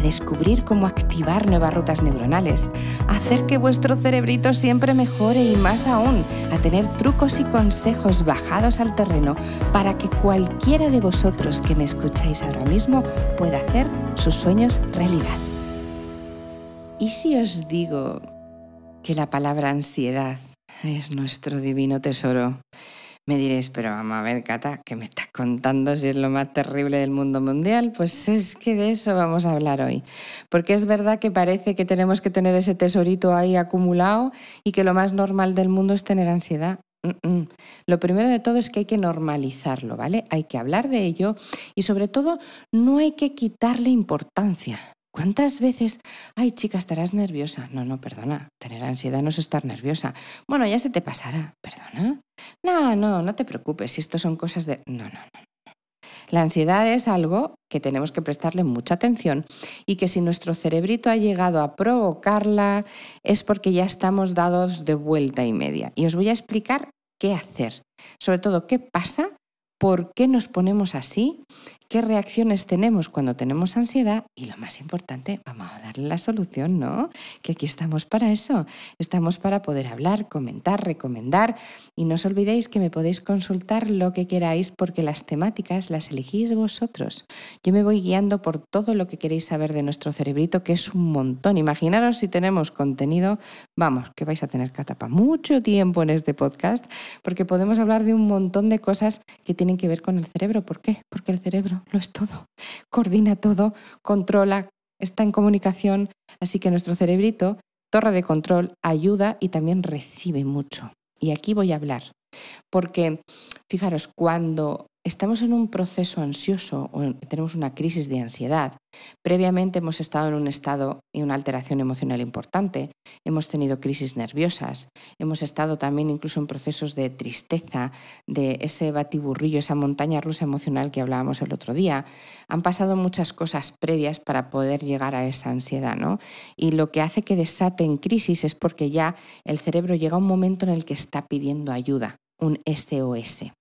descubrir cómo activar nuevas rutas neuronales, hacer que vuestro cerebrito siempre mejore y más aún, a tener trucos y consejos bajados al terreno para que cualquiera de vosotros que me escucháis ahora mismo pueda hacer sus sueños realidad. ¿Y si os digo que la palabra ansiedad es nuestro divino tesoro? Me diréis, pero vamos a ver, Cata, ¿qué me estás contando si es lo más terrible del mundo mundial? Pues es que de eso vamos a hablar hoy. Porque es verdad que parece que tenemos que tener ese tesorito ahí acumulado y que lo más normal del mundo es tener ansiedad. Lo primero de todo es que hay que normalizarlo, ¿vale? Hay que hablar de ello y sobre todo no hay que quitarle importancia. ¿Cuántas veces, ay chica, estarás nerviosa? No, no, perdona, tener ansiedad no es estar nerviosa. Bueno, ya se te pasará, perdona. No, no, no te preocupes, si esto son cosas de... No, no, no. La ansiedad es algo que tenemos que prestarle mucha atención y que si nuestro cerebrito ha llegado a provocarla es porque ya estamos dados de vuelta y media. Y os voy a explicar qué hacer, sobre todo qué pasa, por qué nos ponemos así qué reacciones tenemos cuando tenemos ansiedad y lo más importante, vamos a darle la solución, ¿no? Que aquí estamos para eso, estamos para poder hablar, comentar, recomendar y no os olvidéis que me podéis consultar lo que queráis porque las temáticas las elegís vosotros. Yo me voy guiando por todo lo que queréis saber de nuestro cerebrito, que es un montón. Imaginaros si tenemos contenido, vamos, que vais a tener catapa mucho tiempo en este podcast porque podemos hablar de un montón de cosas que tienen que ver con el cerebro. ¿Por qué? Porque el cerebro lo es todo, coordina todo, controla, está en comunicación, así que nuestro cerebrito, torre de control, ayuda y también recibe mucho. Y aquí voy a hablar, porque fijaros, cuando estamos en un proceso ansioso o tenemos una crisis de ansiedad, previamente hemos estado en un estado y una alteración emocional importante, hemos tenido crisis nerviosas, hemos estado también incluso en procesos de tristeza, de ese batiburrillo, esa montaña rusa emocional que hablábamos el otro día. Han pasado muchas cosas previas para poder llegar a esa ansiedad, ¿no? Y lo que hace que desate en crisis es porque ya el cerebro llega a un momento en el que está pidiendo ayuda, un SOS.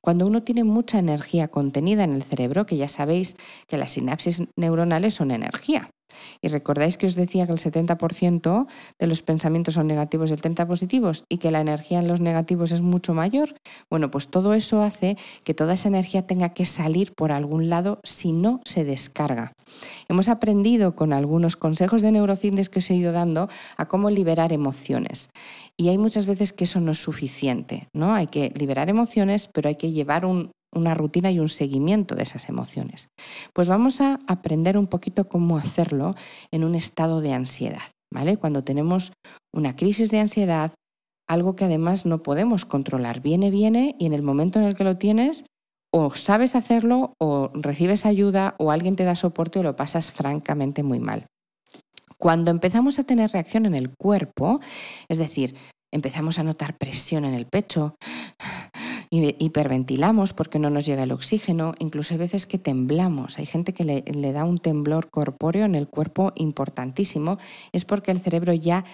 Cuando uno tiene mucha energía contenida en el cerebro, que ya sabéis que las sinapsis neuronales son energía, y recordáis que os decía que el 70% de los pensamientos son negativos y el 30% positivos y que la energía en los negativos es mucho mayor. Bueno, pues todo eso hace que toda esa energía tenga que salir por algún lado si no se descarga. Hemos aprendido con algunos consejos de neurofitness que os he ido dando a cómo liberar emociones. Y hay muchas veces que eso no es suficiente, ¿no? Hay que liberar emociones, pero hay que llevar un, una rutina y un seguimiento de esas emociones. Pues vamos a aprender un poquito cómo hacerlo en un estado de ansiedad, ¿vale? Cuando tenemos una crisis de ansiedad, algo que además no podemos controlar, viene, viene y en el momento en el que lo tienes, o sabes hacerlo, o recibes ayuda, o alguien te da soporte o lo pasas francamente muy mal. Cuando empezamos a tener reacción en el cuerpo, es decir, empezamos a notar presión en el pecho, hiperventilamos porque no nos llega el oxígeno, incluso hay veces que temblamos. Hay gente que le, le da un temblor corpóreo en el cuerpo importantísimo, es porque el cerebro ya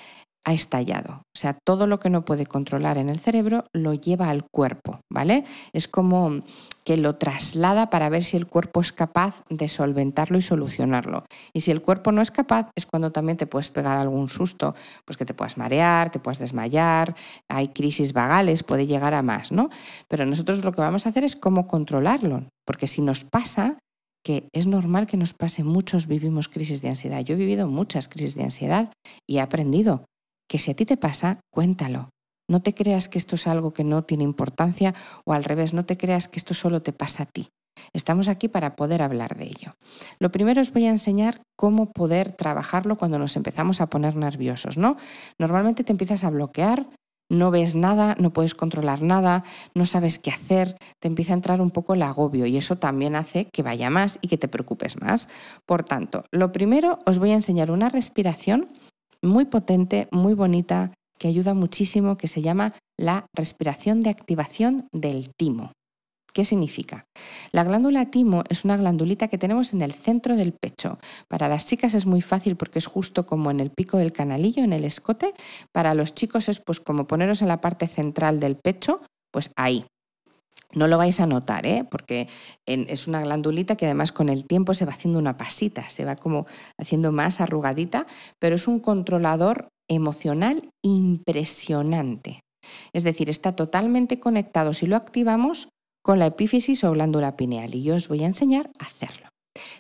ha estallado. O sea, todo lo que no puede controlar en el cerebro lo lleva al cuerpo, ¿vale? Es como que lo traslada para ver si el cuerpo es capaz de solventarlo y solucionarlo. Y si el cuerpo no es capaz, es cuando también te puedes pegar algún susto, pues que te puedas marear, te puedas desmayar, hay crisis vagales, puede llegar a más, ¿no? Pero nosotros lo que vamos a hacer es cómo controlarlo, porque si nos pasa, que es normal que nos pase, muchos vivimos crisis de ansiedad. Yo he vivido muchas crisis de ansiedad y he aprendido que si a ti te pasa, cuéntalo. No te creas que esto es algo que no tiene importancia o al revés, no te creas que esto solo te pasa a ti. Estamos aquí para poder hablar de ello. Lo primero os voy a enseñar cómo poder trabajarlo cuando nos empezamos a poner nerviosos, ¿no? Normalmente te empiezas a bloquear, no ves nada, no puedes controlar nada, no sabes qué hacer, te empieza a entrar un poco el agobio y eso también hace que vaya más y que te preocupes más. Por tanto, lo primero os voy a enseñar una respiración muy potente, muy bonita, que ayuda muchísimo, que se llama la respiración de activación del timo. ¿Qué significa? La glándula timo es una glandulita que tenemos en el centro del pecho. Para las chicas es muy fácil porque es justo como en el pico del canalillo, en el escote. Para los chicos es pues como poneros en la parte central del pecho, pues ahí. No lo vais a notar, ¿eh? porque es una glandulita que además con el tiempo se va haciendo una pasita, se va como haciendo más arrugadita, pero es un controlador emocional impresionante. Es decir, está totalmente conectado si lo activamos con la epífisis o glándula pineal y yo os voy a enseñar a hacerlo.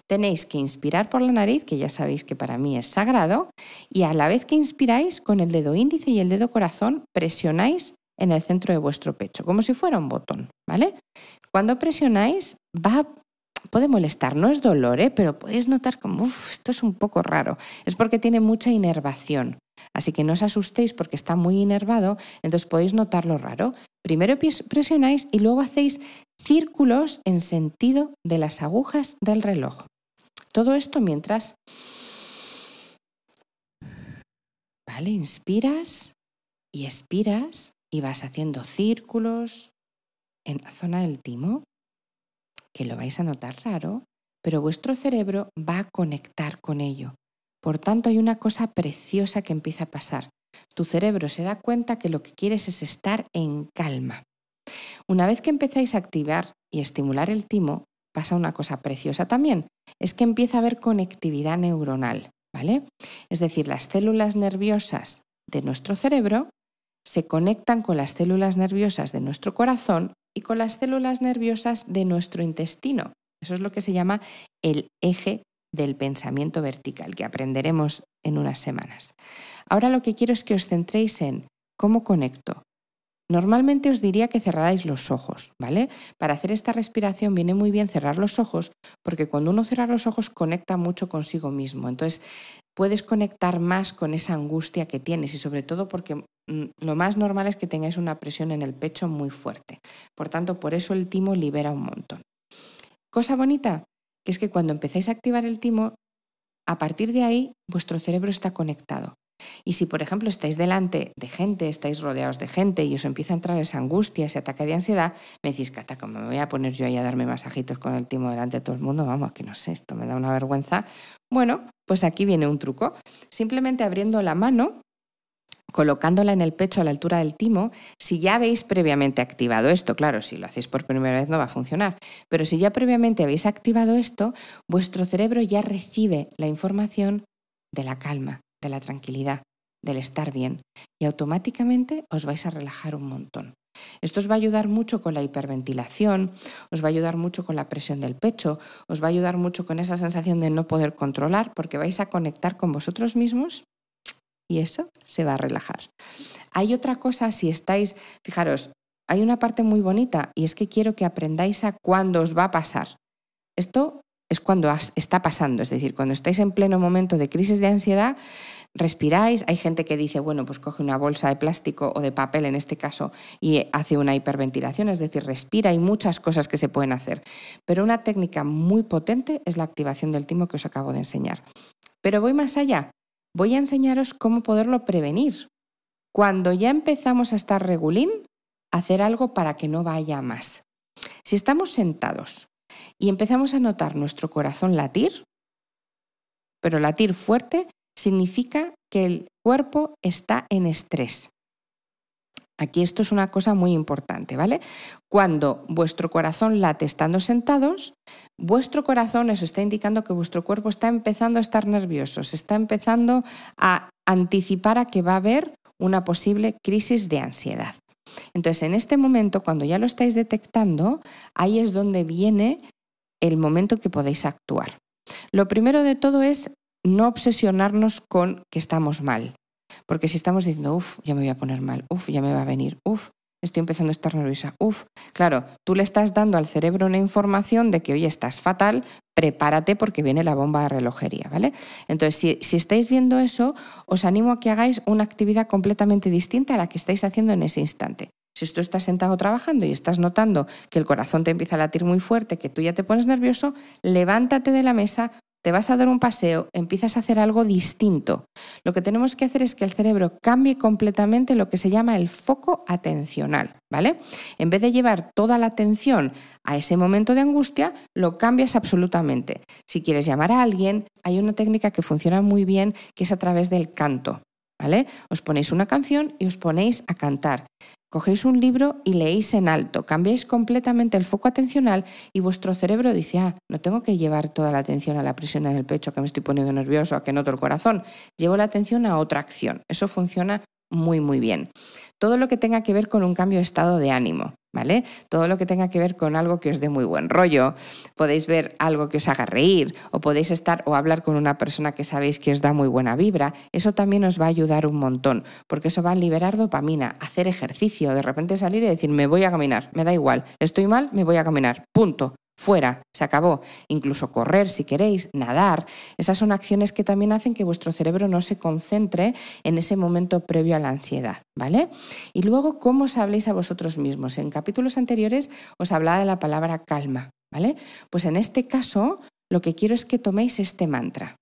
Tenéis que inspirar por la nariz, que ya sabéis que para mí es sagrado, y a la vez que inspiráis con el dedo índice y el dedo corazón presionáis en el centro de vuestro pecho, como si fuera un botón, ¿vale? Cuando presionáis va puede molestar, no es dolor, ¿eh? pero podéis notar como, uff, esto es un poco raro. Es porque tiene mucha inervación. Así que no os asustéis porque está muy inervado, entonces podéis notarlo raro. Primero presionáis y luego hacéis círculos en sentido de las agujas del reloj. Todo esto mientras... Vale, inspiras y expiras y vas haciendo círculos en la zona del timo, que lo vais a notar raro, pero vuestro cerebro va a conectar con ello. Por tanto, hay una cosa preciosa que empieza a pasar. Tu cerebro se da cuenta que lo que quieres es estar en calma. Una vez que empezáis a activar y estimular el timo, pasa una cosa preciosa también, es que empieza a haber conectividad neuronal, ¿vale? Es decir, las células nerviosas de nuestro cerebro se conectan con las células nerviosas de nuestro corazón y con las células nerviosas de nuestro intestino. Eso es lo que se llama el eje del pensamiento vertical, que aprenderemos en unas semanas. Ahora lo que quiero es que os centréis en cómo conecto. Normalmente os diría que cerrarais los ojos, ¿vale? Para hacer esta respiración viene muy bien cerrar los ojos, porque cuando uno cierra los ojos conecta mucho consigo mismo. Entonces, puedes conectar más con esa angustia que tienes y sobre todo porque lo más normal es que tengáis una presión en el pecho muy fuerte. Por tanto, por eso el timo libera un montón. Cosa bonita, que es que cuando empezáis a activar el timo, a partir de ahí vuestro cerebro está conectado. Y si, por ejemplo, estáis delante de gente, estáis rodeados de gente y os empieza a entrar esa angustia, ese ataque de ansiedad, me decís, Cata, ¿cómo me voy a poner yo ahí a darme masajitos con el timo delante de todo el mundo? Vamos, que no sé, esto me da una vergüenza. Bueno, pues aquí viene un truco. Simplemente abriendo la mano colocándola en el pecho a la altura del timo, si ya habéis previamente activado esto, claro, si lo hacéis por primera vez no va a funcionar, pero si ya previamente habéis activado esto, vuestro cerebro ya recibe la información de la calma, de la tranquilidad, del estar bien, y automáticamente os vais a relajar un montón. Esto os va a ayudar mucho con la hiperventilación, os va a ayudar mucho con la presión del pecho, os va a ayudar mucho con esa sensación de no poder controlar, porque vais a conectar con vosotros mismos y eso se va a relajar. Hay otra cosa, si estáis, fijaros, hay una parte muy bonita y es que quiero que aprendáis a cuándo os va a pasar. Esto es cuando está pasando, es decir, cuando estáis en pleno momento de crisis de ansiedad, respiráis, hay gente que dice, bueno, pues coge una bolsa de plástico o de papel en este caso y hace una hiperventilación, es decir, respira, hay muchas cosas que se pueden hacer, pero una técnica muy potente es la activación del timo que os acabo de enseñar. Pero voy más allá, voy a enseñaros cómo poderlo prevenir. Cuando ya empezamos a estar regulín, hacer algo para que no vaya más. Si estamos sentados y empezamos a notar nuestro corazón latir, pero latir fuerte significa que el cuerpo está en estrés. Aquí esto es una cosa muy importante, ¿vale? Cuando vuestro corazón late estando sentados, vuestro corazón os está indicando que vuestro cuerpo está empezando a estar nervioso, se está empezando a anticipar a que va a haber una posible crisis de ansiedad. Entonces, en este momento, cuando ya lo estáis detectando, ahí es donde viene el momento que podéis actuar. Lo primero de todo es no obsesionarnos con que estamos mal. Porque si estamos diciendo, uff, ya me voy a poner mal, uff, ya me va a venir, uff, estoy empezando a estar nerviosa, uff, claro, tú le estás dando al cerebro una información de que, oye, estás fatal, prepárate porque viene la bomba de relojería, ¿vale? Entonces, si, si estáis viendo eso, os animo a que hagáis una actividad completamente distinta a la que estáis haciendo en ese instante. Si tú estás sentado trabajando y estás notando que el corazón te empieza a latir muy fuerte, que tú ya te pones nervioso, levántate de la mesa, te vas a dar un paseo, empiezas a hacer algo distinto. Lo que tenemos que hacer es que el cerebro cambie completamente lo que se llama el foco atencional, ¿vale? En vez de llevar toda la atención a ese momento de angustia, lo cambias absolutamente. Si quieres llamar a alguien, hay una técnica que funciona muy bien que es a través del canto. ¿Vale? Os ponéis una canción y os ponéis a cantar. Cogéis un libro y leéis en alto, cambiáis completamente el foco atencional y vuestro cerebro dice, ah, no tengo que llevar toda la atención a la presión en el pecho, que me estoy poniendo nervioso, a que noto el corazón, llevo la atención a otra acción. Eso funciona muy, muy bien. Todo lo que tenga que ver con un cambio de estado de ánimo, ¿vale? Todo lo que tenga que ver con algo que os dé muy buen rollo, podéis ver algo que os haga reír o podéis estar o hablar con una persona que sabéis que os da muy buena vibra, eso también os va a ayudar un montón, porque eso va a liberar dopamina, hacer ejercicio, de repente salir y decir, me voy a caminar, me da igual, estoy mal, me voy a caminar, punto fuera, se acabó. Incluso correr si queréis, nadar. Esas son acciones que también hacen que vuestro cerebro no se concentre en ese momento previo a la ansiedad, ¿vale? Y luego, ¿cómo os habléis a vosotros mismos? En capítulos anteriores os hablaba de la palabra calma, ¿vale? Pues en este caso, lo que quiero es que toméis este mantra.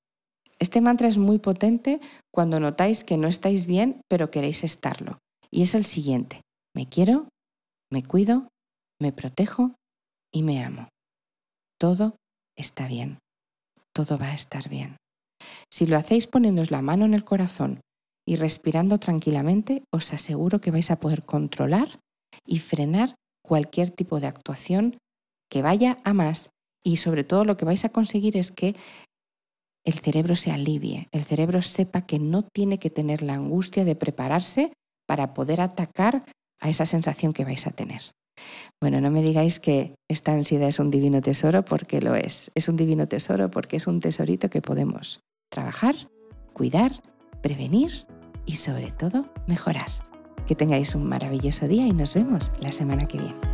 Este mantra es muy potente cuando notáis que no estáis bien, pero queréis estarlo. Y es el siguiente. Me quiero, me cuido, me protejo y me amo todo está bien, todo va a estar bien. Si lo hacéis poniéndoos la mano en el corazón y respirando tranquilamente, os aseguro que vais a poder controlar y frenar cualquier tipo de actuación que vaya a más y sobre todo lo que vais a conseguir es que el cerebro se alivie, el cerebro sepa que no tiene que tener la angustia de prepararse para poder atacar a esa sensación que vais a tener. Bueno, no me digáis que esta ansiedad es un divino tesoro porque lo es. Es un divino tesoro porque es un tesorito que podemos trabajar, cuidar, prevenir y sobre todo mejorar. Que tengáis un maravilloso día y nos vemos la semana que viene.